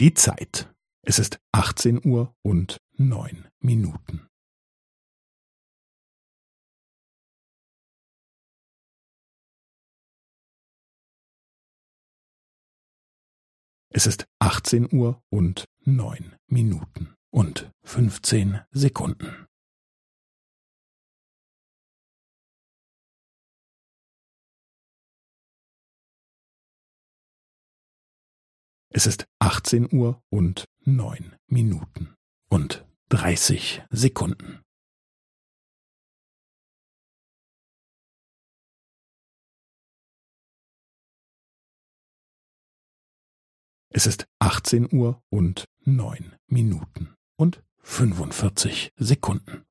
Die Zeit. Es ist 18 Uhr und neun Minuten. Es ist 18 Uhr und neun Minuten und 15 Sekunden. Es ist 18 Uhr und neun Minuten und 30 Sekunden. Es ist 18 Uhr und neun Minuten und 45 Sekunden.